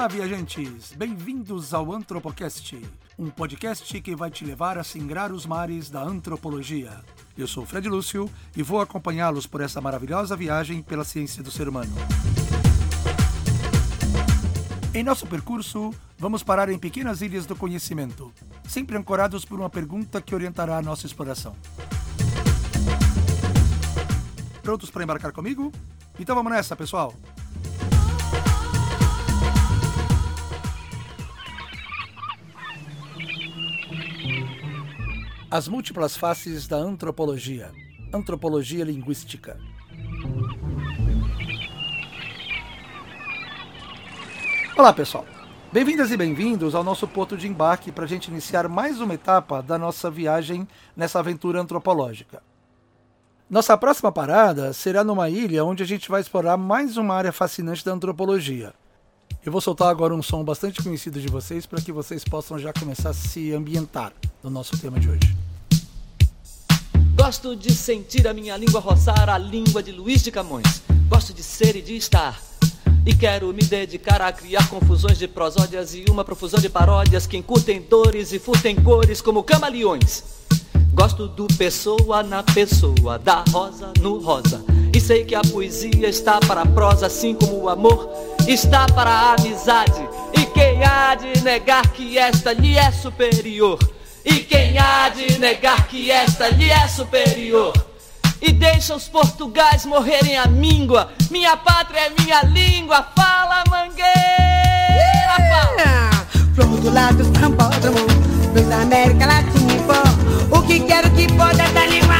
Olá, viajantes! Bem-vindos ao Antropocast, um podcast que vai te levar a singrar os mares da antropologia. Eu sou Fred Lúcio e vou acompanhá-los por essa maravilhosa viagem pela ciência do ser humano. Em nosso percurso, vamos parar em pequenas ilhas do conhecimento, sempre ancorados por uma pergunta que orientará a nossa exploração. Prontos para embarcar comigo? Então vamos nessa, pessoal! As múltiplas faces da antropologia. Antropologia linguística. Olá, pessoal. Bem-vindas e bem-vindos ao nosso ponto de embarque para a gente iniciar mais uma etapa da nossa viagem nessa aventura antropológica. Nossa próxima parada será numa ilha onde a gente vai explorar mais uma área fascinante da antropologia. Eu vou soltar agora um som bastante conhecido de vocês para que vocês possam já começar a se ambientar no nosso tema de hoje. Gosto de sentir a minha língua roçar a língua de Luiz de Camões. Gosto de ser e de estar. E quero me dedicar a criar confusões de prosódias e uma profusão de paródias que encurtem dores e furtem cores como camaleões. Gosto do pessoa na pessoa, da rosa no rosa. E sei que a poesia está para a prosa, assim como o amor está para a amizade. E quem há de negar que esta lhe é superior? E quem há de negar que esta lhe é superior? E deixa os portugais morrerem a míngua. Minha pátria é minha língua. Fala, mangueira! Fala! Flor do lado sambódromo, dos América Latina e. O que quero que pode é da língua.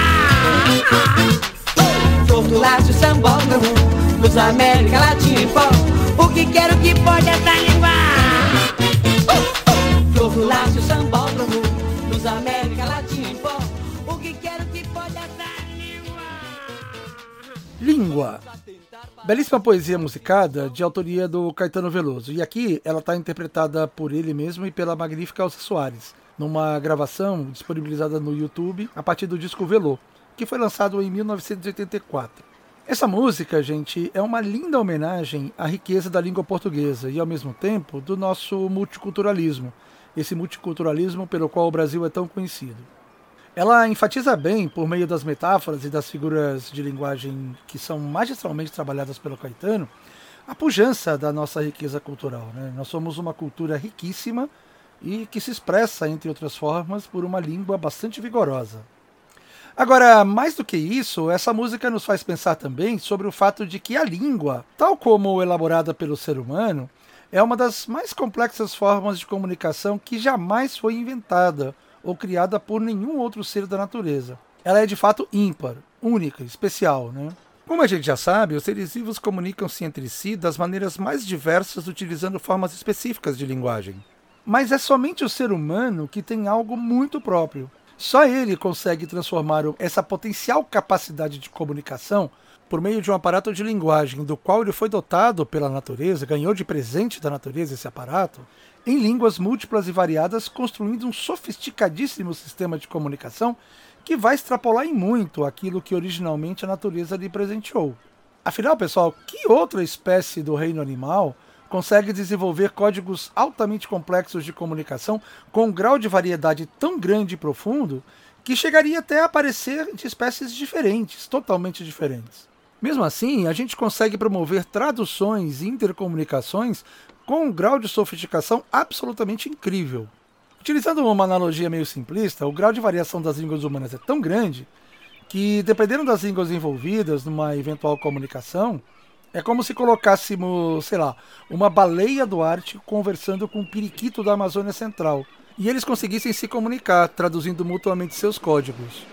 Flor do lado sambódromo, dos América Latina e. O que quero que pode é da língua. Flor Latina em pó. O que quero que pode essa língua? Língua. Belíssima poesia musicada de autoria do Caetano Veloso. E aqui ela está interpretada por ele mesmo e pela magnífica Elsa Soares, numa gravação disponibilizada no YouTube a partir do disco Velô, que foi lançado em 1984. Essa música, gente, é uma linda homenagem à riqueza da língua portuguesa e, ao mesmo tempo, do nosso multiculturalismo, esse multiculturalismo pelo qual o Brasil é tão conhecido. Ela enfatiza bem, por meio das metáforas e das figuras de linguagem que são magistralmente trabalhadas pelo Caetano, a pujança da nossa riqueza cultural. Né? Nós somos uma cultura riquíssima e que se expressa, entre outras formas, por uma língua bastante vigorosa. Agora, mais do que isso, essa música nos faz pensar também sobre o fato de que a língua, tal como elaborada pelo ser humano, é uma das mais complexas formas de comunicação que jamais foi inventada ou criada por nenhum outro ser da natureza. Ela é de fato ímpar, única, especial. Né? Como a gente já sabe, os seres vivos comunicam-se entre si das maneiras mais diversas utilizando formas específicas de linguagem. Mas é somente o ser humano que tem algo muito próprio. Só ele consegue transformar essa potencial capacidade de comunicação por meio de um aparato de linguagem do qual ele foi dotado pela natureza, ganhou de presente da natureza esse aparato, em línguas múltiplas e variadas, construindo um sofisticadíssimo sistema de comunicação que vai extrapolar em muito aquilo que originalmente a natureza lhe presenteou. Afinal, pessoal, que outra espécie do reino animal consegue desenvolver códigos altamente complexos de comunicação com um grau de variedade tão grande e profundo que chegaria até a aparecer de espécies diferentes, totalmente diferentes? Mesmo assim, a gente consegue promover traduções e intercomunicações com um grau de sofisticação absolutamente incrível. Utilizando uma analogia meio simplista, o grau de variação das línguas humanas é tão grande que, dependendo das línguas envolvidas numa eventual comunicação, é como se colocássemos, sei lá, uma baleia do Ártico conversando com um periquito da Amazônia Central e eles conseguissem se comunicar, traduzindo mutuamente seus códigos.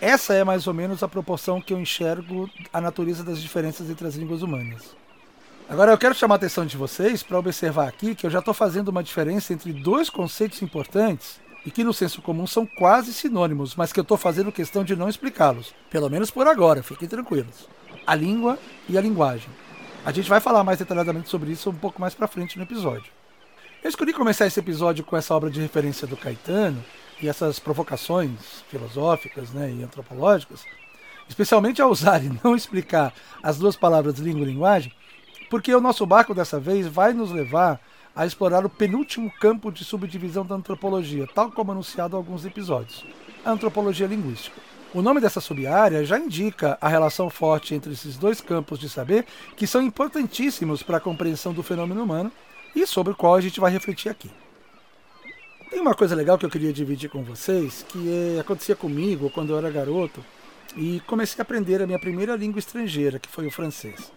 Essa é mais ou menos a proporção que eu enxergo a natureza das diferenças entre as línguas humanas. Agora eu quero chamar a atenção de vocês para observar aqui que eu já estou fazendo uma diferença entre dois conceitos importantes e que no senso comum são quase sinônimos, mas que eu estou fazendo questão de não explicá-los, pelo menos por agora, fiquem tranquilos. A língua e a linguagem. A gente vai falar mais detalhadamente sobre isso um pouco mais para frente no episódio. Eu escolhi começar esse episódio com essa obra de referência do Caetano, e essas provocações filosóficas né, e antropológicas, especialmente ao usar e não explicar as duas palavras língua e linguagem, porque o nosso barco dessa vez vai nos levar a explorar o penúltimo campo de subdivisão da antropologia, tal como anunciado em alguns episódios, a antropologia linguística. O nome dessa subárea já indica a relação forte entre esses dois campos de saber que são importantíssimos para a compreensão do fenômeno humano e sobre o qual a gente vai refletir aqui. Tem uma coisa legal que eu queria dividir com vocês, que é, acontecia comigo quando eu era garoto e comecei a aprender a minha primeira língua estrangeira, que foi o francês.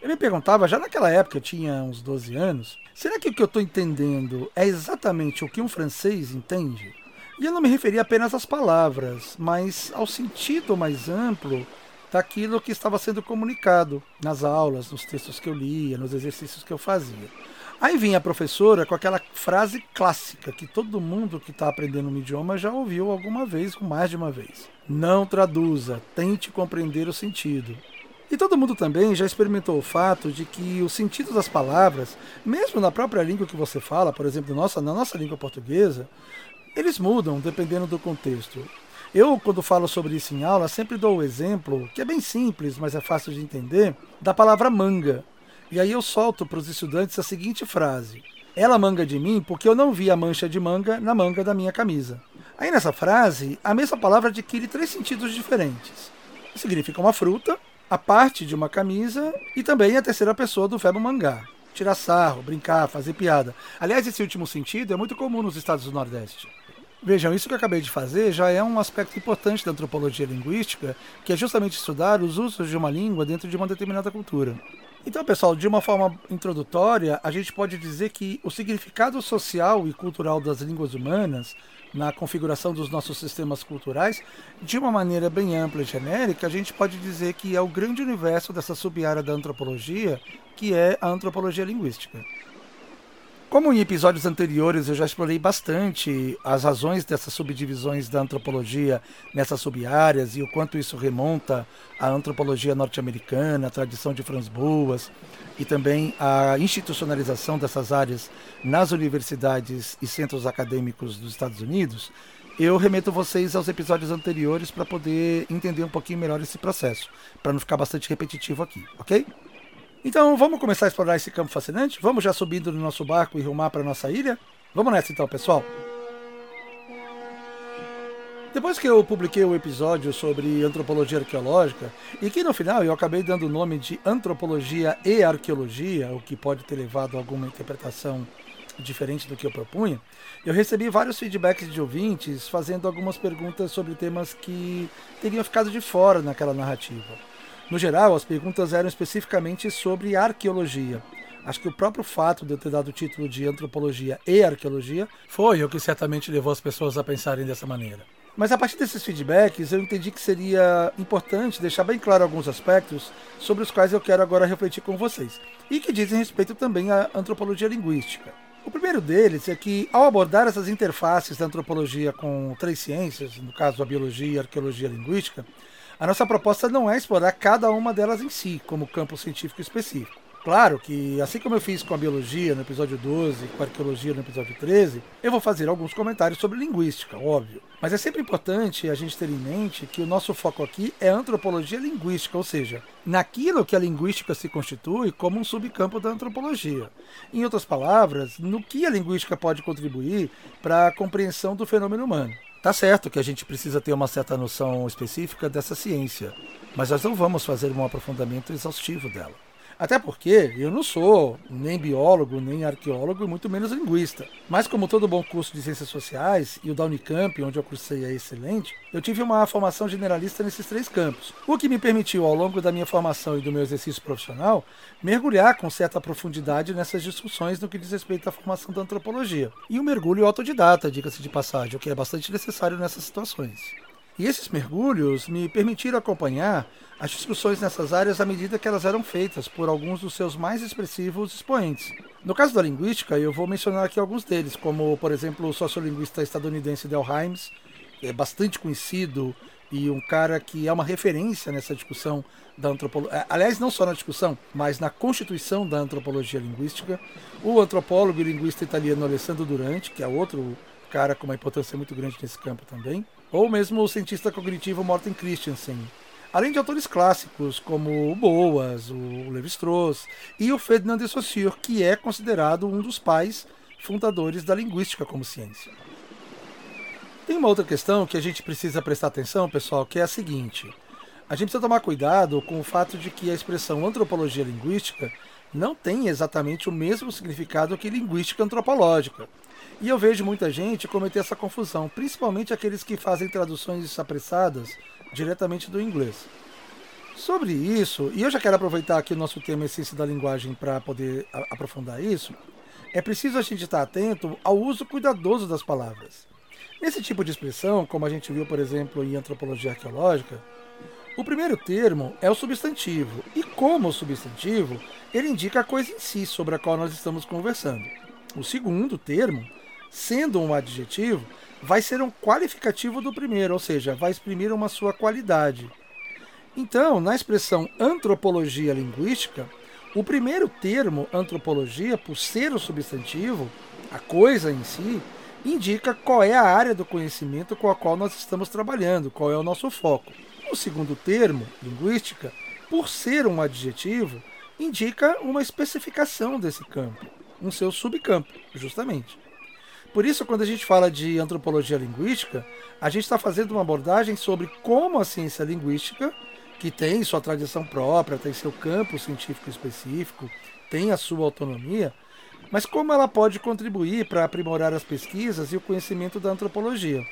Eu me perguntava, já naquela época, eu tinha uns 12 anos, será que o que eu estou entendendo é exatamente o que um francês entende? E eu não me referia apenas às palavras, mas ao sentido mais amplo daquilo que estava sendo comunicado nas aulas, nos textos que eu lia, nos exercícios que eu fazia. Aí vinha a professora com aquela frase clássica que todo mundo que está aprendendo um idioma já ouviu alguma vez, ou mais de uma vez. Não traduza, tente compreender o sentido. E todo mundo também já experimentou o fato de que o sentido das palavras, mesmo na própria língua que você fala, por exemplo, nossa, na nossa língua portuguesa, eles mudam dependendo do contexto. Eu, quando falo sobre isso em aula, sempre dou o exemplo, que é bem simples, mas é fácil de entender, da palavra manga. E aí eu solto para os estudantes a seguinte frase: Ela manga de mim porque eu não vi a mancha de manga na manga da minha camisa. Aí nessa frase, a mesma palavra adquire três sentidos diferentes. Significa uma fruta, a parte de uma camisa e também a terceira pessoa do verbo mangar tirar sarro, brincar, fazer piada. Aliás, esse último sentido é muito comum nos estados do Nordeste. Vejam, isso que eu acabei de fazer já é um aspecto importante da antropologia linguística, que é justamente estudar os usos de uma língua dentro de uma determinada cultura. Então, pessoal, de uma forma introdutória, a gente pode dizer que o significado social e cultural das línguas humanas na configuração dos nossos sistemas culturais, de uma maneira bem ampla e genérica, a gente pode dizer que é o grande universo dessa sub-área da antropologia, que é a antropologia linguística. Como em episódios anteriores eu já explorei bastante as razões dessas subdivisões da antropologia nessas sub-áreas e o quanto isso remonta à antropologia norte-americana, a tradição de Franz Boas e também a institucionalização dessas áreas nas universidades e centros acadêmicos dos Estados Unidos, eu remeto vocês aos episódios anteriores para poder entender um pouquinho melhor esse processo, para não ficar bastante repetitivo aqui, ok? Então vamos começar a explorar esse campo fascinante? Vamos já subindo no nosso barco e rumar para nossa ilha? Vamos nessa então, pessoal. Depois que eu publiquei o episódio sobre antropologia arqueológica, e que no final eu acabei dando o nome de antropologia e arqueologia, o que pode ter levado a alguma interpretação diferente do que eu propunha, eu recebi vários feedbacks de ouvintes fazendo algumas perguntas sobre temas que teriam ficado de fora naquela narrativa. No geral, as perguntas eram especificamente sobre arqueologia. Acho que o próprio fato de eu ter dado o título de antropologia e arqueologia foi o que certamente levou as pessoas a pensarem dessa maneira. Mas a partir desses feedbacks, eu entendi que seria importante deixar bem claro alguns aspectos sobre os quais eu quero agora refletir com vocês, e que dizem respeito também à antropologia linguística. O primeiro deles é que, ao abordar essas interfaces da antropologia com três ciências, no caso a biologia, a arqueologia e a linguística, a nossa proposta não é explorar cada uma delas em si, como campo científico específico. Claro que, assim como eu fiz com a biologia no episódio 12 com a arqueologia no episódio 13, eu vou fazer alguns comentários sobre linguística, óbvio. Mas é sempre importante a gente ter em mente que o nosso foco aqui é antropologia linguística, ou seja, naquilo que a linguística se constitui como um subcampo da antropologia. Em outras palavras, no que a linguística pode contribuir para a compreensão do fenômeno humano. Tá certo que a gente precisa ter uma certa noção específica dessa ciência, mas nós não vamos fazer um aprofundamento exaustivo dela. Até porque eu não sou nem biólogo, nem arqueólogo e muito menos linguista. Mas como todo bom curso de ciências sociais, e o da Unicamp, onde eu cursei é excelente, eu tive uma formação generalista nesses três campos, o que me permitiu, ao longo da minha formação e do meu exercício profissional, mergulhar com certa profundidade nessas discussões no que diz respeito à formação da antropologia. E um mergulho autodidata, diga-se de passagem, o que é bastante necessário nessas situações. E esses mergulhos me permitiram acompanhar as discussões nessas áreas à medida que elas eram feitas por alguns dos seus mais expressivos expoentes. No caso da linguística, eu vou mencionar aqui alguns deles, como, por exemplo, o sociolinguista estadunidense Del Himes, é bastante conhecido e um cara que é uma referência nessa discussão da antropologia. Aliás, não só na discussão, mas na constituição da antropologia linguística. O antropólogo e linguista italiano Alessandro Durante, que é outro cara com uma importância muito grande nesse campo também ou mesmo o cientista cognitivo Morten Christensen. além de autores clássicos como o Boas, o Levi-Strauss e o Ferdinand de Saussure, que é considerado um dos pais fundadores da linguística como ciência. Tem uma outra questão que a gente precisa prestar atenção, pessoal, que é a seguinte: a gente precisa tomar cuidado com o fato de que a expressão antropologia linguística não tem exatamente o mesmo significado que linguística antropológica. E eu vejo muita gente cometer essa confusão, principalmente aqueles que fazem traduções apressadas diretamente do inglês. Sobre isso, e eu já quero aproveitar aqui o nosso tema Essência da Linguagem para poder aprofundar isso, é preciso a gente estar atento ao uso cuidadoso das palavras. Nesse tipo de expressão, como a gente viu, por exemplo, em antropologia arqueológica, o primeiro termo é o substantivo, e como substantivo, ele indica a coisa em si sobre a qual nós estamos conversando. O segundo termo, sendo um adjetivo, vai ser um qualificativo do primeiro, ou seja, vai exprimir uma sua qualidade. Então, na expressão antropologia linguística, o primeiro termo, antropologia, por ser o substantivo, a coisa em si, indica qual é a área do conhecimento com a qual nós estamos trabalhando, qual é o nosso foco. O segundo termo, linguística, por ser um adjetivo, indica uma especificação desse campo, um seu subcampo, justamente. Por isso, quando a gente fala de antropologia linguística, a gente está fazendo uma abordagem sobre como a ciência linguística, que tem sua tradição própria, tem seu campo científico específico, tem a sua autonomia, mas como ela pode contribuir para aprimorar as pesquisas e o conhecimento da antropologia.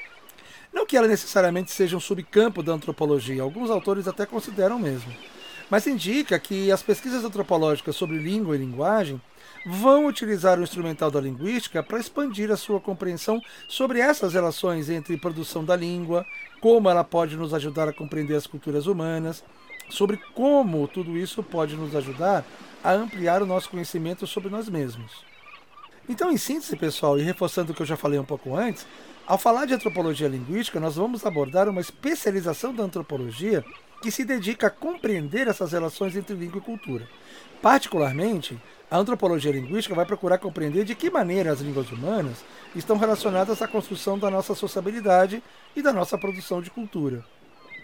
Não que ela necessariamente seja um subcampo da antropologia, alguns autores até consideram mesmo, mas indica que as pesquisas antropológicas sobre língua e linguagem vão utilizar o instrumental da linguística para expandir a sua compreensão sobre essas relações entre produção da língua, como ela pode nos ajudar a compreender as culturas humanas, sobre como tudo isso pode nos ajudar a ampliar o nosso conhecimento sobre nós mesmos. Então, em síntese, pessoal, e reforçando o que eu já falei um pouco antes, ao falar de antropologia linguística, nós vamos abordar uma especialização da antropologia que se dedica a compreender essas relações entre língua e cultura. Particularmente, a antropologia linguística vai procurar compreender de que maneira as línguas humanas estão relacionadas à construção da nossa sociabilidade e da nossa produção de cultura.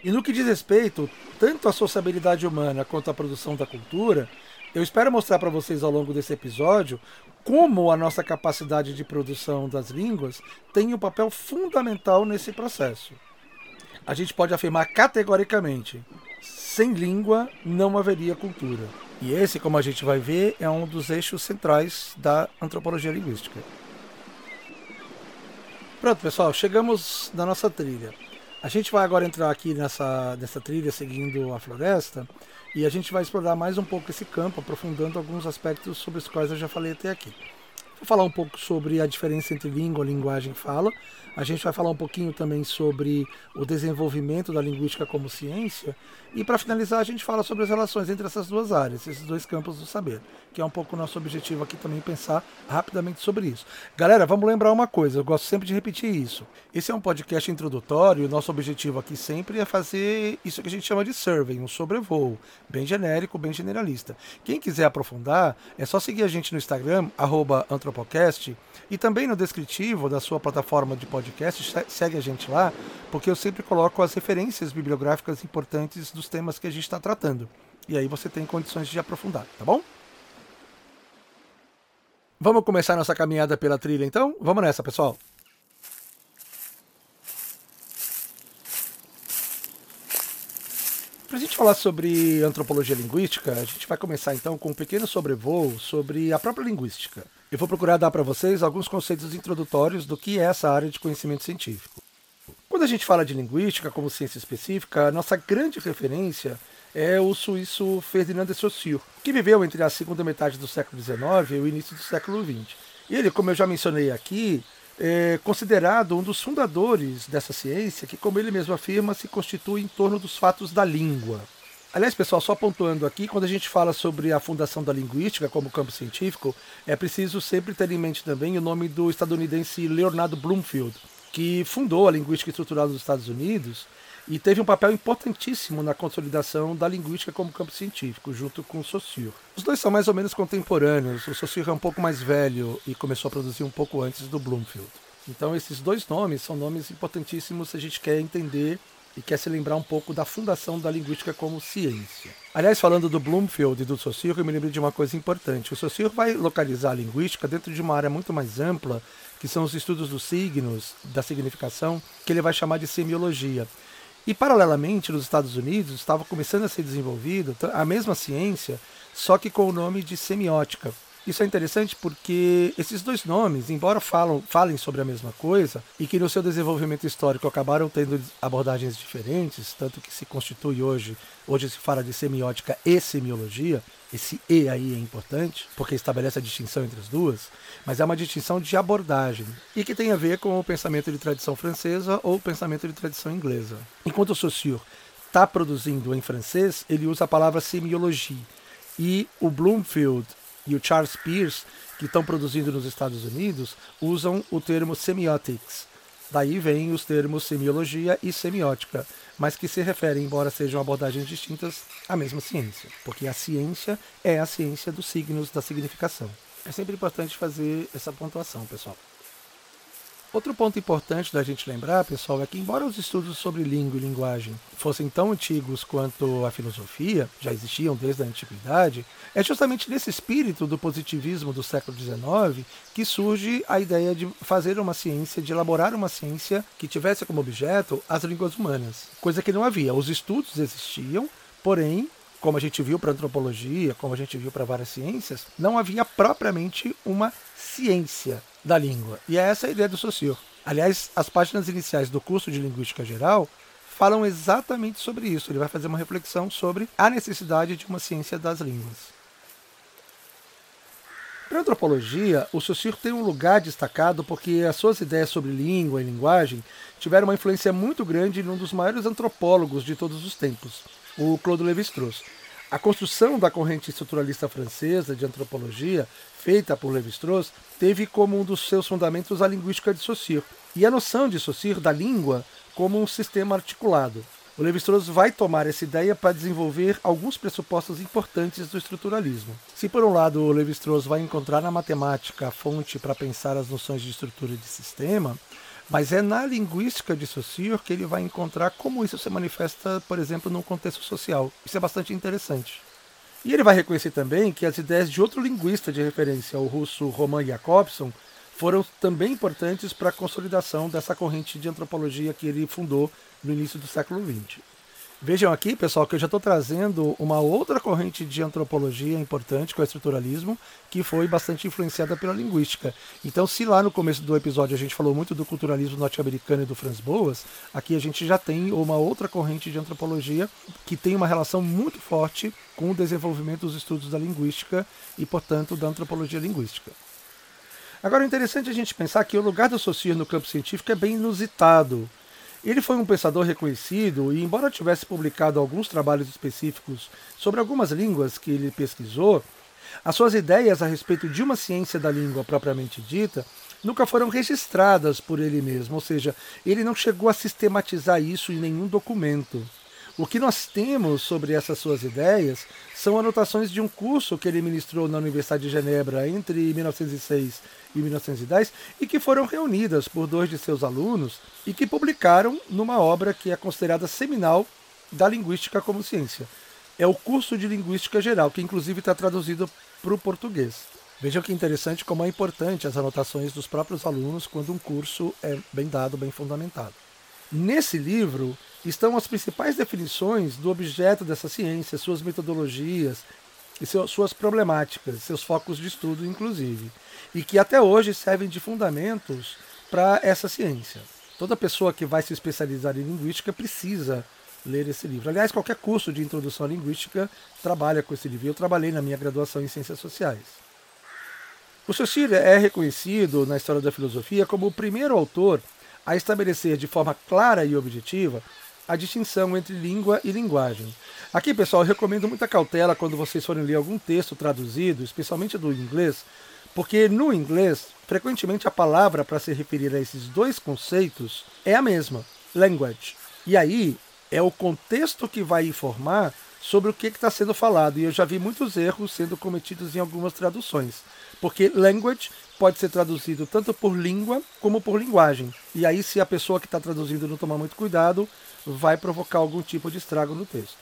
E no que diz respeito tanto à sociabilidade humana quanto à produção da cultura, eu espero mostrar para vocês ao longo desse episódio como a nossa capacidade de produção das línguas tem um papel fundamental nesse processo. A gente pode afirmar categoricamente: sem língua não haveria cultura. E esse, como a gente vai ver, é um dos eixos centrais da antropologia linguística. Pronto, pessoal, chegamos na nossa trilha. A gente vai agora entrar aqui nessa, nessa trilha seguindo a floresta e a gente vai explorar mais um pouco esse campo, aprofundando alguns aspectos sobre os quais eu já falei até aqui. Vou falar um pouco sobre a diferença entre língua, linguagem e fala. A gente vai falar um pouquinho também sobre o desenvolvimento da linguística como ciência. E para finalizar, a gente fala sobre as relações entre essas duas áreas, esses dois campos do saber, que é um pouco o nosso objetivo aqui também pensar rapidamente sobre isso. Galera, vamos lembrar uma coisa, eu gosto sempre de repetir isso. Esse é um podcast introdutório, e o nosso objetivo aqui sempre é fazer isso que a gente chama de survey, um sobrevoo, bem genérico, bem generalista. Quem quiser aprofundar, é só seguir a gente no Instagram, antropocast, e também no descritivo da sua plataforma de podcast, segue a gente lá, porque eu sempre coloco as referências bibliográficas importantes dos temas que a gente está tratando. E aí você tem condições de aprofundar, tá bom? Vamos começar nossa caminhada pela trilha então? Vamos nessa, pessoal! Para a gente falar sobre antropologia linguística, a gente vai começar então com um pequeno sobrevoo sobre a própria linguística. Eu vou procurar dar para vocês alguns conceitos introdutórios do que é essa área de conhecimento científico. Quando a gente fala de linguística como ciência específica, a nossa grande referência é o suíço Ferdinand de Saussure, que viveu entre a segunda metade do século XIX e o início do século XX. Ele, como eu já mencionei aqui, é considerado um dos fundadores dessa ciência, que, como ele mesmo afirma, se constitui em torno dos fatos da língua. Aliás, pessoal, só pontuando aqui, quando a gente fala sobre a fundação da linguística como campo científico, é preciso sempre ter em mente também o nome do estadunidense Leonardo Bloomfield, que fundou a linguística estrutural dos Estados Unidos e teve um papel importantíssimo na consolidação da linguística como campo científico, junto com o Saussure. Os dois são mais ou menos contemporâneos, o Saussure é um pouco mais velho e começou a produzir um pouco antes do Bloomfield. Então esses dois nomes são nomes importantíssimos se a gente quer entender e quer se lembrar um pouco da fundação da linguística como ciência. Aliás, falando do Bloomfield e do Saussure, eu me lembrei de uma coisa importante. O Saussure vai localizar a linguística dentro de uma área muito mais ampla, que são os estudos dos signos, da significação, que ele vai chamar de semiologia. E, paralelamente, nos Estados Unidos, estava começando a ser desenvolvida a mesma ciência, só que com o nome de semiótica. Isso é interessante porque esses dois nomes, embora falam, falem sobre a mesma coisa, e que no seu desenvolvimento histórico acabaram tendo abordagens diferentes, tanto que se constitui hoje, hoje se fala de semiótica e semiologia, esse E aí é importante, porque estabelece a distinção entre as duas, mas é uma distinção de abordagem, e que tem a ver com o pensamento de tradição francesa ou o pensamento de tradição inglesa. Enquanto o Saussure está produzindo em francês, ele usa a palavra semiologia, e o Bloomfield e o Charles Peirce, que estão produzindo nos Estados Unidos, usam o termo semiotics. Daí vem os termos semiologia e semiótica, mas que se referem, embora sejam abordagens distintas, à mesma ciência, porque a ciência é a ciência dos signos da significação. É sempre importante fazer essa pontuação, pessoal. Outro ponto importante da gente lembrar, pessoal, é que embora os estudos sobre língua e linguagem fossem tão antigos quanto a filosofia, já existiam desde a antiguidade, é justamente nesse espírito do positivismo do século XIX que surge a ideia de fazer uma ciência, de elaborar uma ciência que tivesse como objeto as línguas humanas, coisa que não havia. Os estudos existiam, porém como a gente viu para antropologia, como a gente viu para várias ciências, não havia propriamente uma ciência da língua. E é essa a ideia do Saussure. Aliás, as páginas iniciais do curso de Linguística Geral falam exatamente sobre isso. Ele vai fazer uma reflexão sobre a necessidade de uma ciência das línguas. Para a antropologia, o Saussure tem um lugar destacado porque as suas ideias sobre língua e linguagem tiveram uma influência muito grande em um dos maiores antropólogos de todos os tempos, o Claude Lévi-Strauss. A construção da corrente estruturalista francesa de antropologia, feita por Lévi-Strauss, teve como um dos seus fundamentos a linguística de Saussure e a noção de Saussure da língua como um sistema articulado. O Lévi-Strauss vai tomar essa ideia para desenvolver alguns pressupostos importantes do estruturalismo. Se por um lado o Lévi-Strauss vai encontrar na matemática a fonte para pensar as noções de estrutura de sistema, mas é na linguística de Saussure que ele vai encontrar como isso se manifesta, por exemplo, num contexto social. Isso é bastante interessante. E ele vai reconhecer também que as ideias de outro linguista de referência, o russo Roman Jakobson, foram também importantes para a consolidação dessa corrente de antropologia que ele fundou no início do século XX. Vejam aqui, pessoal, que eu já estou trazendo uma outra corrente de antropologia importante, que é o estruturalismo, que foi bastante influenciada pela linguística. Então, se lá no começo do episódio a gente falou muito do culturalismo norte-americano e do Franz Boas, aqui a gente já tem uma outra corrente de antropologia que tem uma relação muito forte com o desenvolvimento dos estudos da linguística e, portanto, da antropologia linguística. Agora, é interessante a gente pensar que o lugar do Saussure no campo científico é bem inusitado. Ele foi um pensador reconhecido e, embora tivesse publicado alguns trabalhos específicos sobre algumas línguas que ele pesquisou, as suas ideias a respeito de uma ciência da língua propriamente dita nunca foram registradas por ele mesmo, ou seja, ele não chegou a sistematizar isso em nenhum documento. O que nós temos sobre essas suas ideias são anotações de um curso que ele ministrou na Universidade de Genebra entre 1906 e 1910 e que foram reunidas por dois de seus alunos e que publicaram numa obra que é considerada seminal da linguística como ciência. É o curso de Linguística Geral, que inclusive está traduzido para o português. Vejam que interessante como é importante as anotações dos próprios alunos quando um curso é bem dado, bem fundamentado. Nesse livro, estão as principais definições do objeto dessa ciência, suas metodologias e suas problemáticas, seus focos de estudo, inclusive, e que até hoje servem de fundamentos para essa ciência. Toda pessoa que vai se especializar em linguística precisa ler esse livro. Aliás, qualquer curso de introdução à linguística trabalha com esse livro. Eu trabalhei na minha graduação em ciências sociais. O Saussure é reconhecido na história da filosofia como o primeiro autor a estabelecer de forma clara e objetiva a distinção entre língua e linguagem. Aqui, pessoal, eu recomendo muita cautela quando vocês forem ler algum texto traduzido, especialmente do inglês, porque no inglês, frequentemente a palavra para se referir a esses dois conceitos é a mesma, language. E aí é o contexto que vai informar sobre o que está sendo falado. E eu já vi muitos erros sendo cometidos em algumas traduções. Porque language pode ser traduzido tanto por língua como por linguagem. E aí, se a pessoa que está traduzindo não tomar muito cuidado, vai provocar algum tipo de estrago no texto.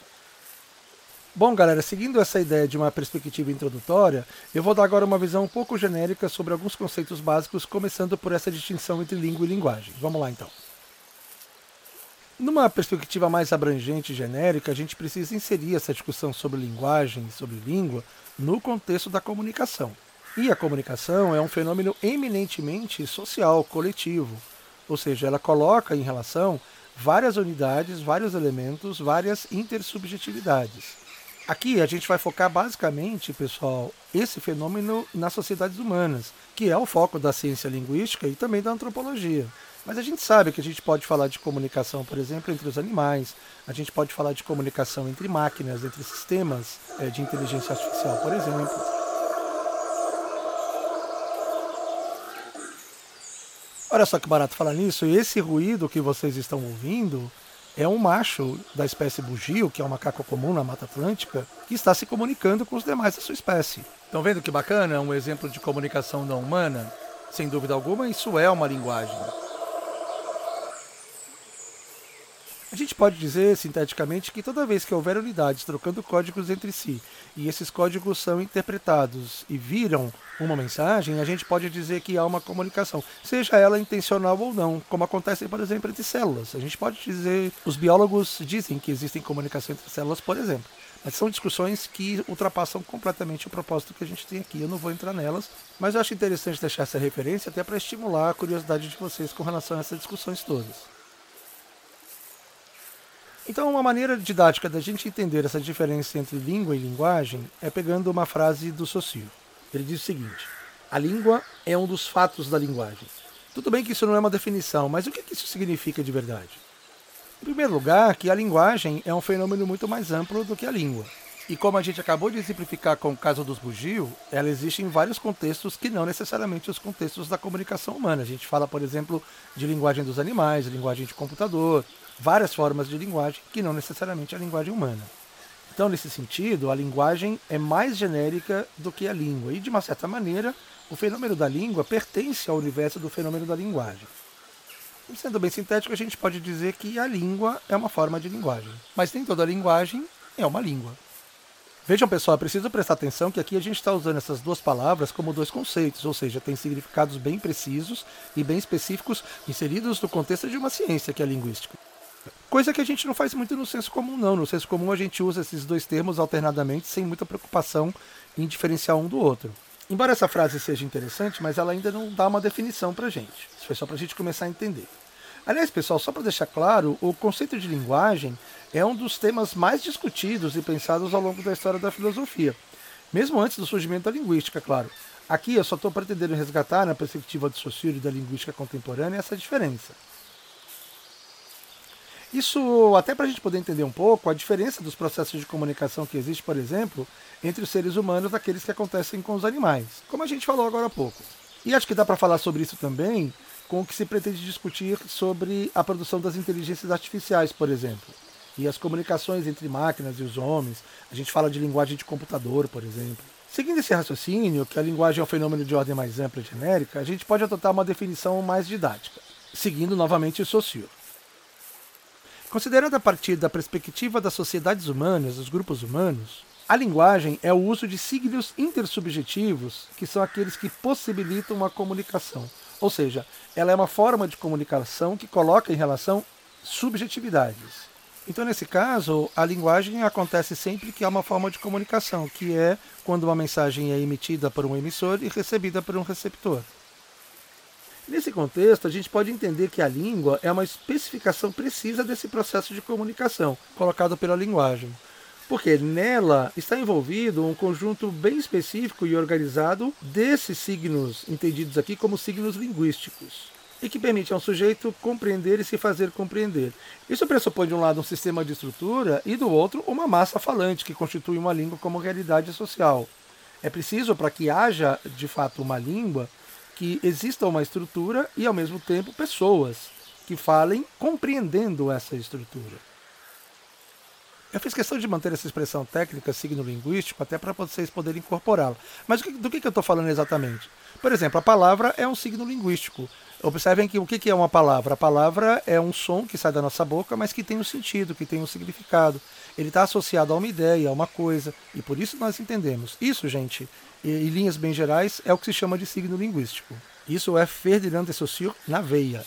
Bom, galera, seguindo essa ideia de uma perspectiva introdutória, eu vou dar agora uma visão um pouco genérica sobre alguns conceitos básicos, começando por essa distinção entre língua e linguagem. Vamos lá então. Numa perspectiva mais abrangente e genérica, a gente precisa inserir essa discussão sobre linguagem e sobre língua no contexto da comunicação. E a comunicação é um fenômeno eminentemente social, coletivo, ou seja, ela coloca em relação várias unidades, vários elementos, várias intersubjetividades. Aqui a gente vai focar basicamente, pessoal, esse fenômeno nas sociedades humanas, que é o foco da ciência linguística e também da antropologia. Mas a gente sabe que a gente pode falar de comunicação, por exemplo, entre os animais, a gente pode falar de comunicação entre máquinas, entre sistemas é, de inteligência artificial, por exemplo. Olha só que barato falar nisso, esse ruído que vocês estão ouvindo é um macho da espécie bugio, que é um macaco comum na Mata Atlântica, que está se comunicando com os demais da sua espécie. Estão vendo que bacana? Um exemplo de comunicação não humana? Sem dúvida alguma, isso é uma linguagem. A gente pode dizer, sinteticamente, que toda vez que houver unidades trocando códigos entre si e esses códigos são interpretados e viram uma mensagem, a gente pode dizer que há uma comunicação, seja ela intencional ou não, como acontece, por exemplo, entre células. A gente pode dizer, os biólogos dizem que existem comunicação entre células, por exemplo. Mas são discussões que ultrapassam completamente o propósito que a gente tem aqui. Eu não vou entrar nelas, mas eu acho interessante deixar essa referência até para estimular a curiosidade de vocês com relação a essas discussões todas. Então, uma maneira didática da gente entender essa diferença entre língua e linguagem é pegando uma frase do Saussure. Ele diz o seguinte: a língua é um dos fatos da linguagem. Tudo bem que isso não é uma definição, mas o que isso significa de verdade? Em primeiro lugar, que a linguagem é um fenômeno muito mais amplo do que a língua. E como a gente acabou de exemplificar com o caso dos bugio, ela existe em vários contextos que não necessariamente os contextos da comunicação humana. A gente fala, por exemplo, de linguagem dos animais, linguagem de computador, várias formas de linguagem que não necessariamente a linguagem humana. Então, nesse sentido, a linguagem é mais genérica do que a língua, e de uma certa maneira, o fenômeno da língua pertence ao universo do fenômeno da linguagem. E sendo bem sintético, a gente pode dizer que a língua é uma forma de linguagem, mas nem toda linguagem é uma língua. Vejam, pessoal, é preciso prestar atenção que aqui a gente está usando essas duas palavras como dois conceitos, ou seja, tem significados bem precisos e bem específicos inseridos no contexto de uma ciência que é a linguística. Coisa que a gente não faz muito no senso comum, não. No senso comum a gente usa esses dois termos alternadamente sem muita preocupação em diferenciar um do outro. Embora essa frase seja interessante, mas ela ainda não dá uma definição para gente. Isso foi só para a gente começar a entender. Aliás, pessoal, só para deixar claro, o conceito de linguagem é um dos temas mais discutidos e pensados ao longo da história da filosofia, mesmo antes do surgimento da linguística, claro. Aqui eu só estou pretendendo resgatar, na perspectiva de Saussure e da linguística contemporânea, essa diferença. Isso até para a gente poder entender um pouco a diferença dos processos de comunicação que existe, por exemplo, entre os seres humanos daqueles que acontecem com os animais, como a gente falou agora há pouco. E acho que dá para falar sobre isso também com o que se pretende discutir sobre a produção das inteligências artificiais, por exemplo, e as comunicações entre máquinas e os homens. A gente fala de linguagem de computador, por exemplo. Seguindo esse raciocínio, que a linguagem é um fenômeno de ordem mais ampla e genérica, a gente pode adotar uma definição mais didática, seguindo novamente o Saussure. Considerando a partir da perspectiva das sociedades humanas, dos grupos humanos, a linguagem é o uso de signos intersubjetivos, que são aqueles que possibilitam a comunicação. Ou seja, ela é uma forma de comunicação que coloca em relação subjetividades. Então, nesse caso, a linguagem acontece sempre que há uma forma de comunicação, que é quando uma mensagem é emitida por um emissor e recebida por um receptor. Nesse contexto, a gente pode entender que a língua é uma especificação precisa desse processo de comunicação colocado pela linguagem, porque nela está envolvido um conjunto bem específico e organizado desses signos, entendidos aqui como signos linguísticos e que permite ao sujeito compreender e se fazer compreender. Isso pressupõe, de um lado, um sistema de estrutura e, do outro, uma massa falante que constitui uma língua como realidade social. É preciso, para que haja de fato uma língua, que exista uma estrutura e, ao mesmo tempo, pessoas que falem compreendendo essa estrutura. Eu fiz questão de manter essa expressão técnica, signo linguístico, até para vocês poderem incorporá-la. Mas do que, que eu estou falando exatamente? Por exemplo, a palavra é um signo linguístico. Observem que o que é uma palavra? A palavra é um som que sai da nossa boca, mas que tem um sentido, que tem um significado. Ele está associado a uma ideia, a uma coisa, e por isso nós entendemos. Isso, gente, em linhas bem gerais, é o que se chama de signo linguístico. Isso é Ferdinand de Saussure na veia.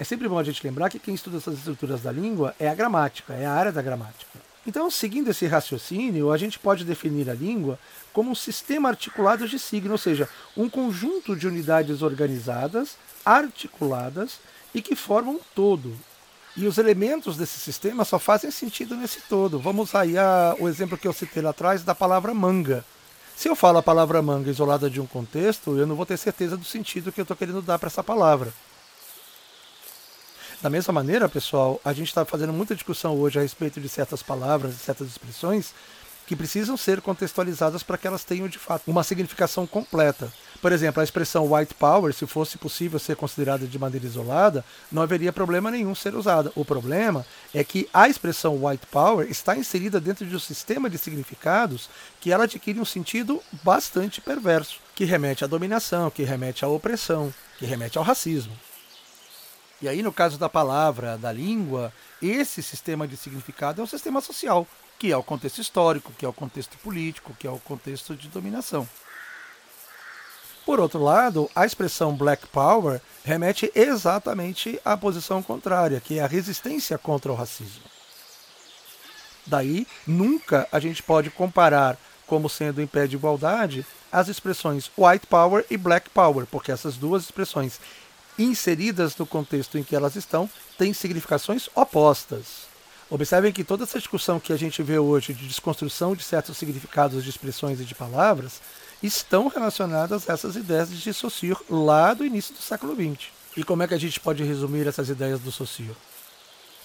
É sempre bom a gente lembrar que quem estuda essas estruturas da língua é a gramática, é a área da gramática. Então, seguindo esse raciocínio, a gente pode definir a língua como um sistema articulado de signo, ou seja, um conjunto de unidades organizadas, articuladas e que formam um todo. E os elementos desse sistema só fazem sentido nesse todo. Vamos aí a, o exemplo que eu citei lá atrás da palavra manga. Se eu falo a palavra manga isolada de um contexto, eu não vou ter certeza do sentido que eu estou querendo dar para essa palavra. Da mesma maneira, pessoal, a gente está fazendo muita discussão hoje a respeito de certas palavras, de certas expressões que precisam ser contextualizadas para que elas tenham de fato uma significação completa. Por exemplo, a expressão white power, se fosse possível ser considerada de maneira isolada, não haveria problema nenhum ser usada. O problema é que a expressão white power está inserida dentro de um sistema de significados que ela adquire um sentido bastante perverso, que remete à dominação, que remete à opressão, que remete ao racismo. E aí, no caso da palavra, da língua, esse sistema de significado é um sistema social, que é o contexto histórico, que é o contexto político, que é o contexto de dominação. Por outro lado, a expressão Black Power remete exatamente à posição contrária, que é a resistência contra o racismo. Daí, nunca a gente pode comparar como sendo em pé de igualdade as expressões White Power e Black Power, porque essas duas expressões inseridas no contexto em que elas estão, têm significações opostas. Observem que toda essa discussão que a gente vê hoje de desconstrução de certos significados de expressões e de palavras estão relacionadas a essas ideias de Saussure lá do início do século XX. E como é que a gente pode resumir essas ideias do Saussure?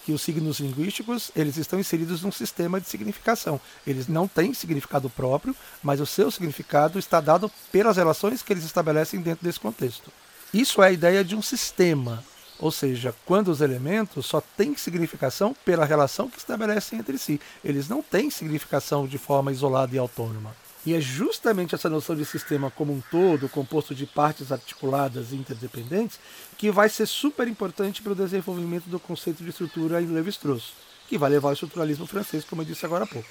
Que os signos linguísticos eles estão inseridos num sistema de significação. Eles não têm significado próprio, mas o seu significado está dado pelas relações que eles estabelecem dentro desse contexto. Isso é a ideia de um sistema, ou seja, quando os elementos só têm significação pela relação que estabelecem entre si. Eles não têm significação de forma isolada e autônoma. E é justamente essa noção de sistema como um todo, composto de partes articuladas e interdependentes, que vai ser super importante para o desenvolvimento do conceito de estrutura em Levi-Strauss, que vai levar ao estruturalismo francês, como eu disse agora há pouco.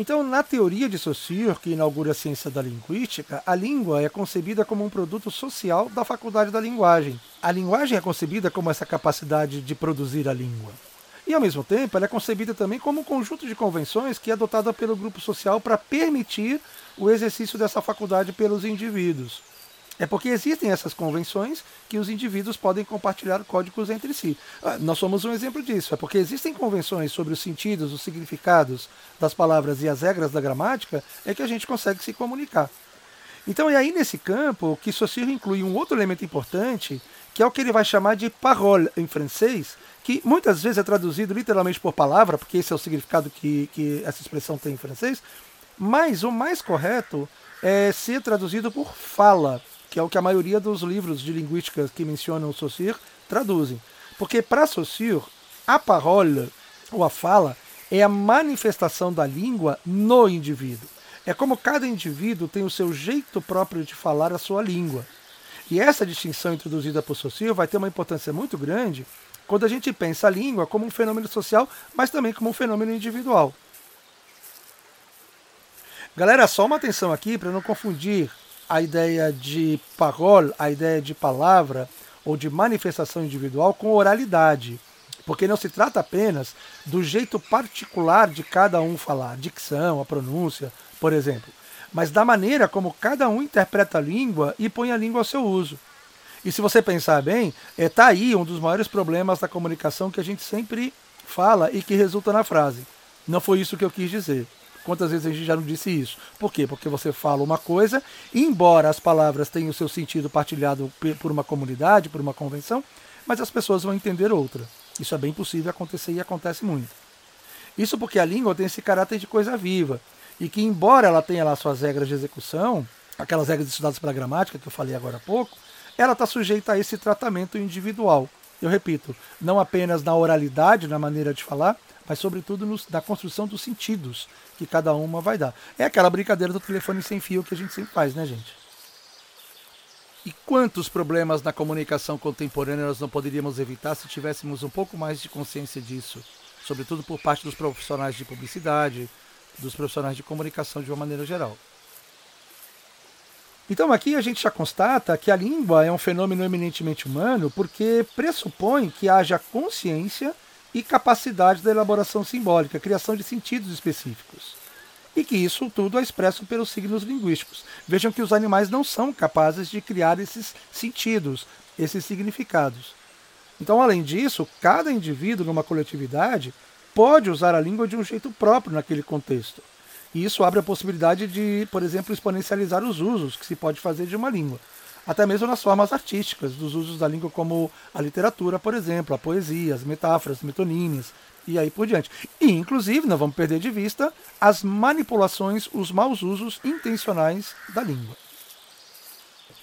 Então, na teoria de Saussure, que inaugura a ciência da linguística, a língua é concebida como um produto social da faculdade da linguagem. A linguagem é concebida como essa capacidade de produzir a língua. E, ao mesmo tempo, ela é concebida também como um conjunto de convenções que é adotada pelo grupo social para permitir o exercício dessa faculdade pelos indivíduos. É porque existem essas convenções que os indivíduos podem compartilhar códigos entre si. Ah, nós somos um exemplo disso. É porque existem convenções sobre os sentidos, os significados das palavras e as regras da gramática, é que a gente consegue se comunicar. Então é aí nesse campo que Saussure inclui um outro elemento importante, que é o que ele vai chamar de parole em francês, que muitas vezes é traduzido literalmente por palavra, porque esse é o significado que, que essa expressão tem em francês, mas o mais correto é ser traduzido por fala que é o que a maioria dos livros de linguística que mencionam Saussure traduzem. Porque para Saussure, a parole, ou a fala, é a manifestação da língua no indivíduo. É como cada indivíduo tem o seu jeito próprio de falar a sua língua. E essa distinção introduzida por Saussure vai ter uma importância muito grande quando a gente pensa a língua como um fenômeno social, mas também como um fenômeno individual. Galera, só uma atenção aqui para não confundir a ideia de parole, a ideia de palavra ou de manifestação individual com oralidade. Porque não se trata apenas do jeito particular de cada um falar, dicção, a pronúncia, por exemplo, mas da maneira como cada um interpreta a língua e põe a língua ao seu uso. E se você pensar bem, está é, tá aí um dos maiores problemas da comunicação que a gente sempre fala e que resulta na frase. Não foi isso que eu quis dizer. Quantas vezes a gente já não disse isso? Por quê? Porque você fala uma coisa, embora as palavras tenham o seu sentido partilhado por uma comunidade, por uma convenção, mas as pessoas vão entender outra. Isso é bem possível acontecer e acontece muito. Isso porque a língua tem esse caráter de coisa viva. E que, embora ela tenha lá suas regras de execução, aquelas regras estudadas pela gramática que eu falei agora há pouco, ela está sujeita a esse tratamento individual. Eu repito, não apenas na oralidade, na maneira de falar, mas sobretudo no, da construção dos sentidos que cada uma vai dar. É aquela brincadeira do telefone sem fio que a gente sempre faz, né, gente? E quantos problemas na comunicação contemporânea nós não poderíamos evitar se tivéssemos um pouco mais de consciência disso, sobretudo por parte dos profissionais de publicidade, dos profissionais de comunicação de uma maneira geral. Então aqui a gente já constata que a língua é um fenômeno eminentemente humano porque pressupõe que haja consciência e capacidade da elaboração simbólica, criação de sentidos específicos. E que isso tudo é expresso pelos signos linguísticos. Vejam que os animais não são capazes de criar esses sentidos, esses significados. Então, além disso, cada indivíduo numa coletividade pode usar a língua de um jeito próprio naquele contexto. E isso abre a possibilidade de, por exemplo, exponencializar os usos que se pode fazer de uma língua. Até mesmo nas formas artísticas, dos usos da língua como a literatura, por exemplo, a poesia, as metáforas, metonímias e aí por diante. E, inclusive, não vamos perder de vista as manipulações, os maus usos intencionais da língua.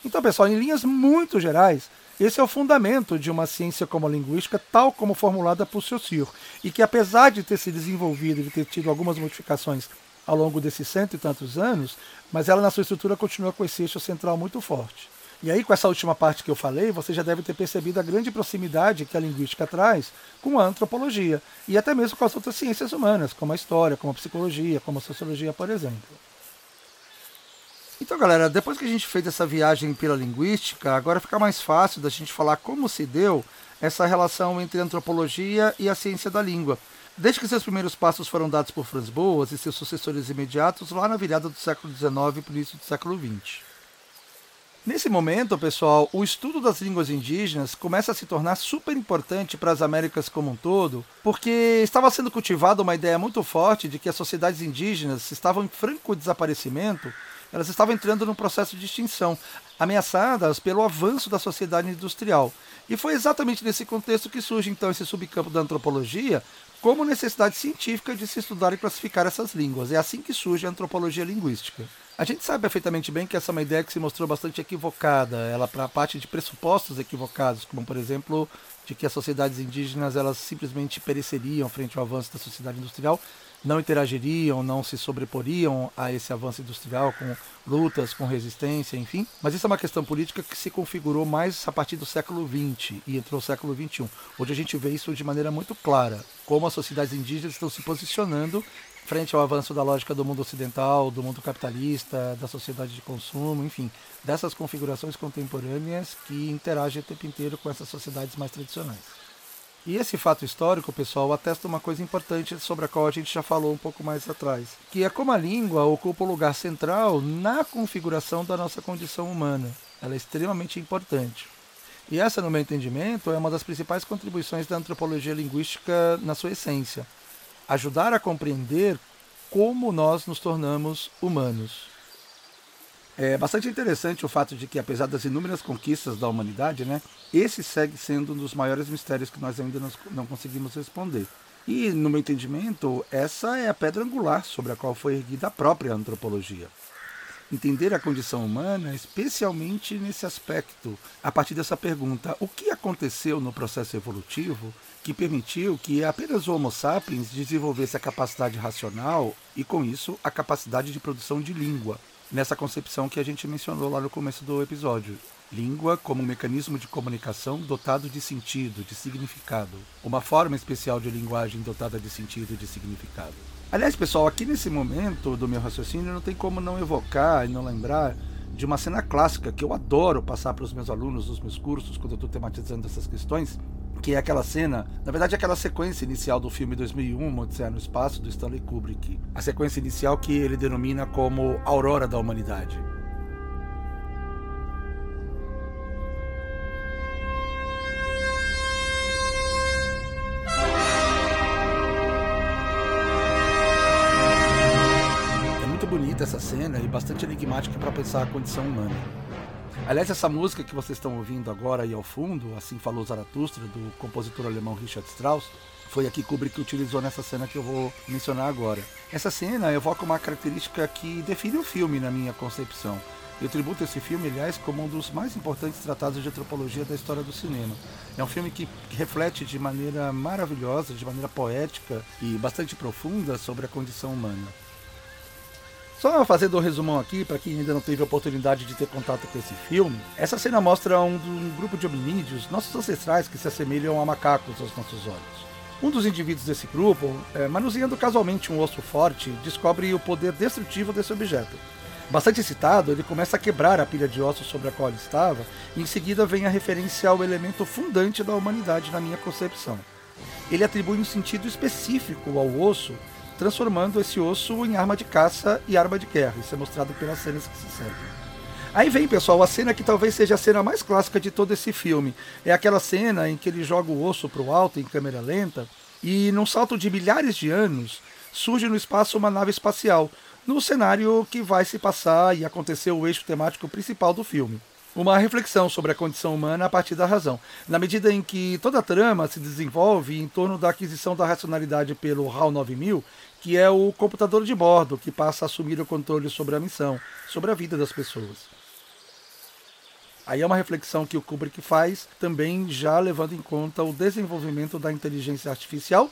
Então, pessoal, em linhas muito gerais, esse é o fundamento de uma ciência como a linguística, tal como formulada por Saussure, e que apesar de ter se desenvolvido e de ter tido algumas modificações ao longo desses cento e tantos anos, mas ela na sua estrutura continua com esse eixo central muito forte. E aí, com essa última parte que eu falei, você já deve ter percebido a grande proximidade que a linguística traz com a antropologia e até mesmo com as outras ciências humanas, como a história, como a psicologia, como a sociologia, por exemplo. Então, galera, depois que a gente fez essa viagem pela linguística, agora fica mais fácil da gente falar como se deu essa relação entre a antropologia e a ciência da língua. Desde que seus primeiros passos foram dados por Franz Boas e seus sucessores imediatos lá na virada do século XIX o início do século XX. Nesse momento, pessoal, o estudo das línguas indígenas começa a se tornar super importante para as Américas como um todo, porque estava sendo cultivada uma ideia muito forte de que as sociedades indígenas estavam em franco desaparecimento, elas estavam entrando num processo de extinção, ameaçadas pelo avanço da sociedade industrial. E foi exatamente nesse contexto que surge então esse subcampo da antropologia, como necessidade científica de se estudar e classificar essas línguas. É assim que surge a antropologia linguística. A gente sabe perfeitamente bem que essa é uma ideia que se mostrou bastante equivocada, ela para parte de pressupostos equivocados, como por exemplo de que as sociedades indígenas elas simplesmente pereceriam frente ao avanço da sociedade industrial, não interagiriam, não se sobreporiam a esse avanço industrial com lutas, com resistência, enfim. Mas isso é uma questão política que se configurou mais a partir do século XX e entrou no século XXI, onde a gente vê isso de maneira muito clara, como as sociedades indígenas estão se posicionando frente ao avanço da lógica do mundo ocidental, do mundo capitalista, da sociedade de consumo, enfim, dessas configurações contemporâneas que interagem o tempo inteiro com essas sociedades mais tradicionais. E esse fato histórico, pessoal, atesta uma coisa importante sobre a qual a gente já falou um pouco mais atrás, que é como a língua ocupa um lugar central na configuração da nossa condição humana. Ela é extremamente importante. E essa, no meu entendimento, é uma das principais contribuições da antropologia linguística na sua essência. Ajudar a compreender como nós nos tornamos humanos. É bastante interessante o fato de que, apesar das inúmeras conquistas da humanidade, né, esse segue sendo um dos maiores mistérios que nós ainda não conseguimos responder. E, no meu entendimento, essa é a pedra angular sobre a qual foi erguida a própria antropologia. Entender a condição humana, especialmente nesse aspecto, a partir dessa pergunta: o que aconteceu no processo evolutivo que permitiu que apenas o Homo sapiens desenvolvesse a capacidade racional e, com isso, a capacidade de produção de língua, nessa concepção que a gente mencionou lá no começo do episódio. Língua como um mecanismo de comunicação dotado de sentido, de significado. Uma forma especial de linguagem dotada de sentido e de significado. Aliás, pessoal, aqui nesse momento do meu raciocínio não tem como não evocar e não lembrar de uma cena clássica que eu adoro passar para os meus alunos nos meus cursos quando eu estou tematizando essas questões, que é aquela cena, na verdade aquela sequência inicial do filme 2001, Odisseia no Espaço, do Stanley Kubrick. A sequência inicial que ele denomina como Aurora da Humanidade. Essa cena e bastante enigmática para pensar a condição humana. Aliás, essa música que vocês estão ouvindo agora aí ao fundo, assim falou Zaratustra, do compositor alemão Richard Strauss, foi Kubrick que utilizou nessa cena que eu vou mencionar agora. Essa cena evoca uma característica que define o filme na minha concepção. Eu tributo esse filme, aliás, como um dos mais importantes tratados de antropologia da história do cinema. É um filme que reflete de maneira maravilhosa, de maneira poética e bastante profunda sobre a condição humana. Só fazendo um resumão aqui, para quem ainda não teve a oportunidade de ter contato com esse filme, essa cena mostra um, um grupo de hominídeos, nossos ancestrais, que se assemelham a macacos aos nossos olhos. Um dos indivíduos desse grupo, é, manuseando casualmente um osso forte, descobre o poder destrutivo desse objeto. Bastante excitado, ele começa a quebrar a pilha de ossos sobre a qual ele estava, e em seguida vem a referência ao elemento fundante da humanidade na minha concepção. Ele atribui um sentido específico ao osso, transformando esse osso em arma de caça e arma de guerra. Isso é mostrado pelas cenas que se seguem. Aí vem, pessoal, a cena que talvez seja a cena mais clássica de todo esse filme. É aquela cena em que ele joga o osso para o alto em câmera lenta e, num salto de milhares de anos, surge no espaço uma nave espacial, no cenário que vai se passar e acontecer o eixo temático principal do filme. Uma reflexão sobre a condição humana a partir da razão, na medida em que toda a trama se desenvolve em torno da aquisição da racionalidade pelo HAL 9000, que é o computador de bordo que passa a assumir o controle sobre a missão, sobre a vida das pessoas. Aí é uma reflexão que o Kubrick faz, também já levando em conta o desenvolvimento da inteligência artificial,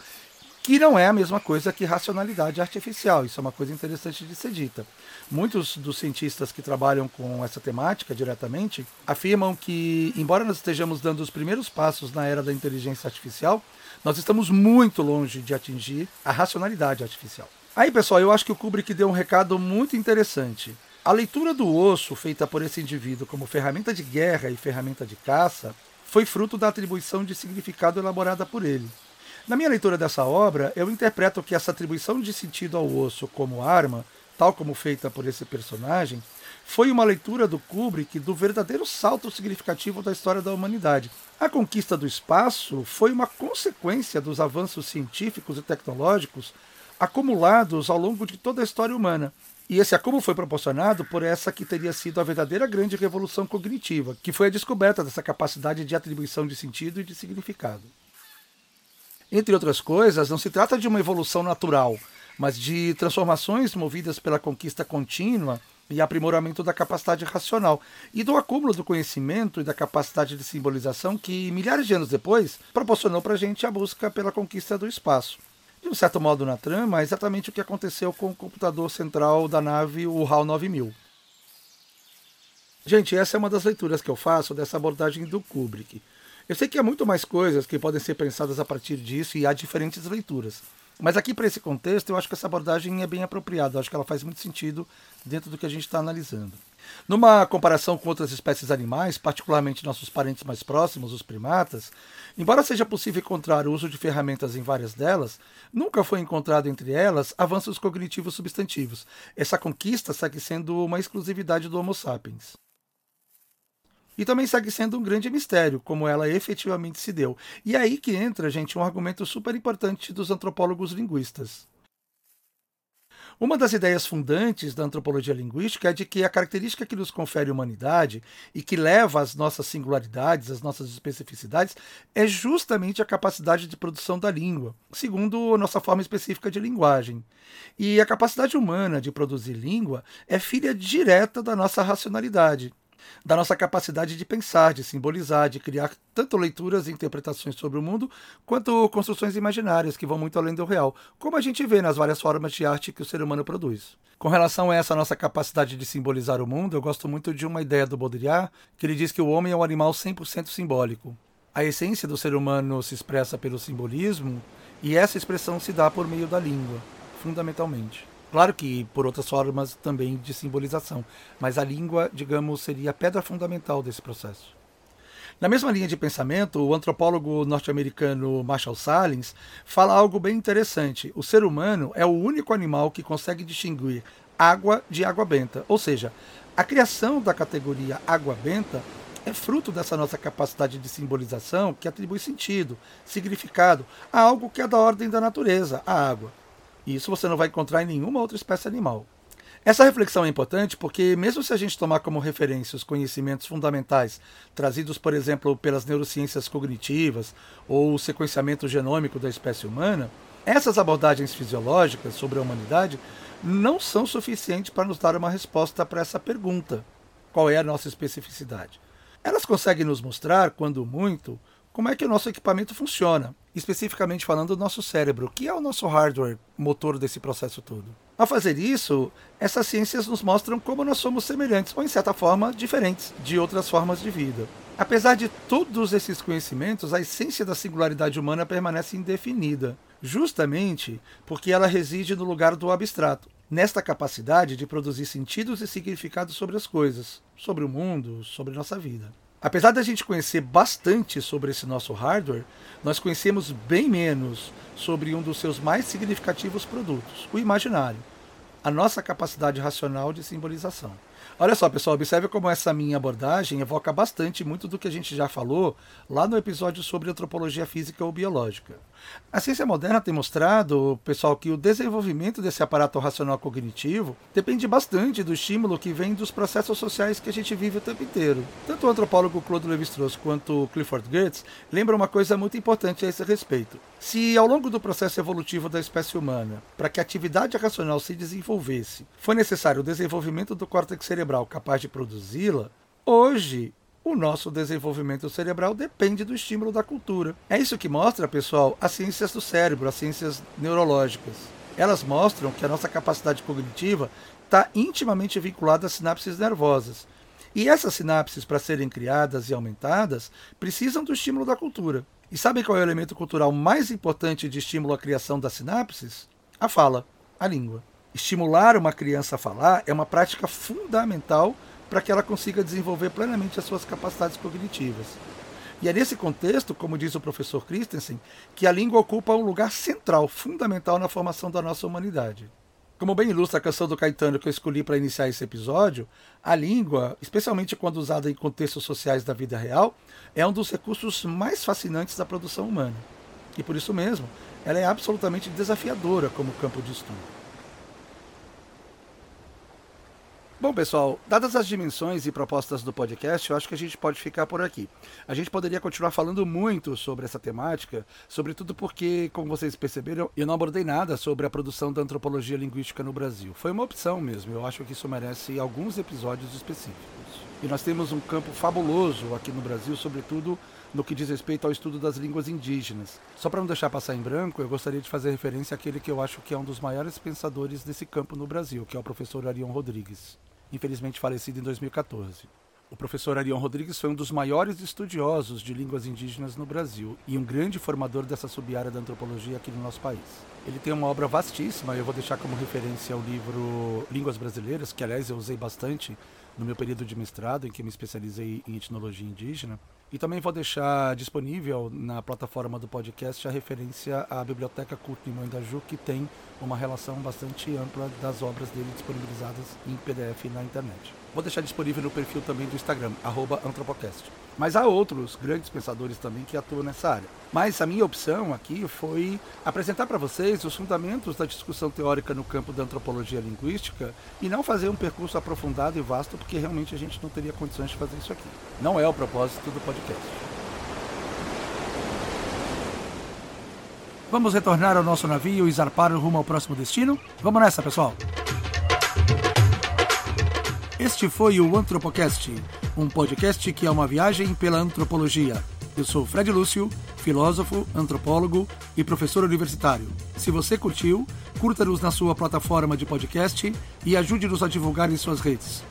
que não é a mesma coisa que racionalidade artificial. Isso é uma coisa interessante de ser dita. Muitos dos cientistas que trabalham com essa temática diretamente afirmam que, embora nós estejamos dando os primeiros passos na era da inteligência artificial, nós estamos muito longe de atingir a racionalidade artificial. Aí, pessoal, eu acho que o Kubrick deu um recado muito interessante. A leitura do osso feita por esse indivíduo como ferramenta de guerra e ferramenta de caça foi fruto da atribuição de significado elaborada por ele. Na minha leitura dessa obra, eu interpreto que essa atribuição de sentido ao osso como arma, tal como feita por esse personagem, foi uma leitura do Kubrick do verdadeiro salto significativo da história da humanidade. A conquista do espaço foi uma consequência dos avanços científicos e tecnológicos acumulados ao longo de toda a história humana, e esse acúmulo foi proporcionado por essa que teria sido a verdadeira grande revolução cognitiva, que foi a descoberta dessa capacidade de atribuição de sentido e de significado. Entre outras coisas, não se trata de uma evolução natural, mas de transformações movidas pela conquista contínua e aprimoramento da capacidade racional e do acúmulo do conhecimento e da capacidade de simbolização que, milhares de anos depois, proporcionou para a gente a busca pela conquista do espaço de um certo modo na trama, é exatamente o que aconteceu com o computador central da nave, o HAL 9000. Gente, essa é uma das leituras que eu faço dessa abordagem do Kubrick. Eu sei que há muito mais coisas que podem ser pensadas a partir disso e há diferentes leituras. Mas aqui, para esse contexto, eu acho que essa abordagem é bem apropriada. Eu acho que ela faz muito sentido dentro do que a gente está analisando. Numa comparação com outras espécies animais, particularmente nossos parentes mais próximos, os primatas, embora seja possível encontrar o uso de ferramentas em várias delas, nunca foi encontrado entre elas avanços cognitivos substantivos. Essa conquista segue sendo uma exclusividade do Homo sapiens. E também segue sendo um grande mistério como ela efetivamente se deu. E é aí que entra, gente, um argumento super importante dos antropólogos linguistas. Uma das ideias fundantes da antropologia linguística é de que a característica que nos confere humanidade e que leva às nossas singularidades, às nossas especificidades, é justamente a capacidade de produção da língua, segundo a nossa forma específica de linguagem. E a capacidade humana de produzir língua é filha direta da nossa racionalidade da nossa capacidade de pensar, de simbolizar, de criar tanto leituras e interpretações sobre o mundo, quanto construções imaginárias que vão muito além do real, como a gente vê nas várias formas de arte que o ser humano produz. Com relação a essa nossa capacidade de simbolizar o mundo, eu gosto muito de uma ideia do Baudrillard, que ele diz que o homem é um animal 100% simbólico. A essência do ser humano se expressa pelo simbolismo, e essa expressão se dá por meio da língua, fundamentalmente. Claro que por outras formas também de simbolização, mas a língua, digamos, seria a pedra fundamental desse processo. Na mesma linha de pensamento, o antropólogo norte-americano Marshall Salins fala algo bem interessante. O ser humano é o único animal que consegue distinguir água de água benta, ou seja, a criação da categoria água benta é fruto dessa nossa capacidade de simbolização que atribui sentido, significado a algo que é da ordem da natureza, a água. E isso você não vai encontrar em nenhuma outra espécie animal. Essa reflexão é importante porque, mesmo se a gente tomar como referência os conhecimentos fundamentais trazidos, por exemplo, pelas neurociências cognitivas ou o sequenciamento genômico da espécie humana, essas abordagens fisiológicas sobre a humanidade não são suficientes para nos dar uma resposta para essa pergunta: qual é a nossa especificidade? Elas conseguem nos mostrar, quando muito, como é que o nosso equipamento funciona, especificamente falando do nosso cérebro, que é o nosso hardware motor desse processo todo. Ao fazer isso, essas ciências nos mostram como nós somos semelhantes, ou em certa forma, diferentes de outras formas de vida. Apesar de todos esses conhecimentos, a essência da singularidade humana permanece indefinida, justamente porque ela reside no lugar do abstrato, nesta capacidade de produzir sentidos e significados sobre as coisas, sobre o mundo, sobre nossa vida. Apesar da gente conhecer bastante sobre esse nosso hardware, nós conhecemos bem menos sobre um dos seus mais significativos produtos, o imaginário, a nossa capacidade racional de simbolização. Olha só, pessoal, observe como essa minha abordagem evoca bastante muito do que a gente já falou lá no episódio sobre antropologia física ou biológica. A ciência moderna tem mostrado, pessoal, que o desenvolvimento desse aparato racional cognitivo depende bastante do estímulo que vem dos processos sociais que a gente vive o tempo inteiro. Tanto o antropólogo Claude Lévi-Strauss quanto Clifford Geertz lembram uma coisa muito importante a esse respeito. Se ao longo do processo evolutivo da espécie humana, para que a atividade racional se desenvolvesse, foi necessário o desenvolvimento do córtex cerebral capaz de produzi-la, hoje o nosso desenvolvimento cerebral depende do estímulo da cultura. É isso que mostra, pessoal, as ciências do cérebro, as ciências neurológicas. Elas mostram que a nossa capacidade cognitiva está intimamente vinculada às sinapses nervosas. E essas sinapses, para serem criadas e aumentadas, precisam do estímulo da cultura. E sabem qual é o elemento cultural mais importante de estímulo à criação das sinapses? A fala, a língua. Estimular uma criança a falar é uma prática fundamental para que ela consiga desenvolver plenamente as suas capacidades cognitivas. E é nesse contexto, como diz o professor Christensen, que a língua ocupa um lugar central, fundamental na formação da nossa humanidade. Como bem ilustra a canção do Caetano que eu escolhi para iniciar esse episódio, a língua, especialmente quando usada em contextos sociais da vida real, é um dos recursos mais fascinantes da produção humana. E por isso mesmo, ela é absolutamente desafiadora como campo de estudo. Bom, pessoal, dadas as dimensões e propostas do podcast, eu acho que a gente pode ficar por aqui. A gente poderia continuar falando muito sobre essa temática, sobretudo porque, como vocês perceberam, eu não abordei nada sobre a produção da antropologia linguística no Brasil. Foi uma opção mesmo, eu acho que isso merece alguns episódios específicos. E nós temos um campo fabuloso aqui no Brasil, sobretudo no que diz respeito ao estudo das línguas indígenas. Só para não deixar passar em branco, eu gostaria de fazer referência àquele que eu acho que é um dos maiores pensadores desse campo no Brasil, que é o professor Arion Rodrigues infelizmente falecido em 2014. O professor Arion Rodrigues foi um dos maiores estudiosos de línguas indígenas no Brasil e um grande formador dessa sub-área da antropologia aqui no nosso país. Ele tem uma obra vastíssima, eu vou deixar como referência o livro Línguas Brasileiras, que aliás eu usei bastante no meu período de mestrado, em que me especializei em etnologia indígena. E também vou deixar disponível na plataforma do podcast a referência à Biblioteca Culto Moindaju, que tem uma relação bastante ampla das obras dele disponibilizadas em PDF na internet. Vou deixar disponível no perfil também do Instagram, Antropocast. Mas há outros grandes pensadores também que atuam nessa área. Mas a minha opção aqui foi apresentar para vocês os fundamentos da discussão teórica no campo da antropologia linguística e não fazer um percurso aprofundado e vasto, porque realmente a gente não teria condições de fazer isso aqui. Não é o propósito do podcast. Vamos retornar ao nosso navio e zarpar rumo ao próximo destino? Vamos nessa, pessoal! Este foi o Antropocast, um podcast que é uma viagem pela antropologia. Eu sou Fred Lúcio, filósofo, antropólogo e professor universitário. Se você curtiu, curta-nos na sua plataforma de podcast e ajude-nos a divulgar em suas redes.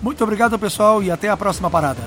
Muito obrigado, pessoal, e até a próxima parada.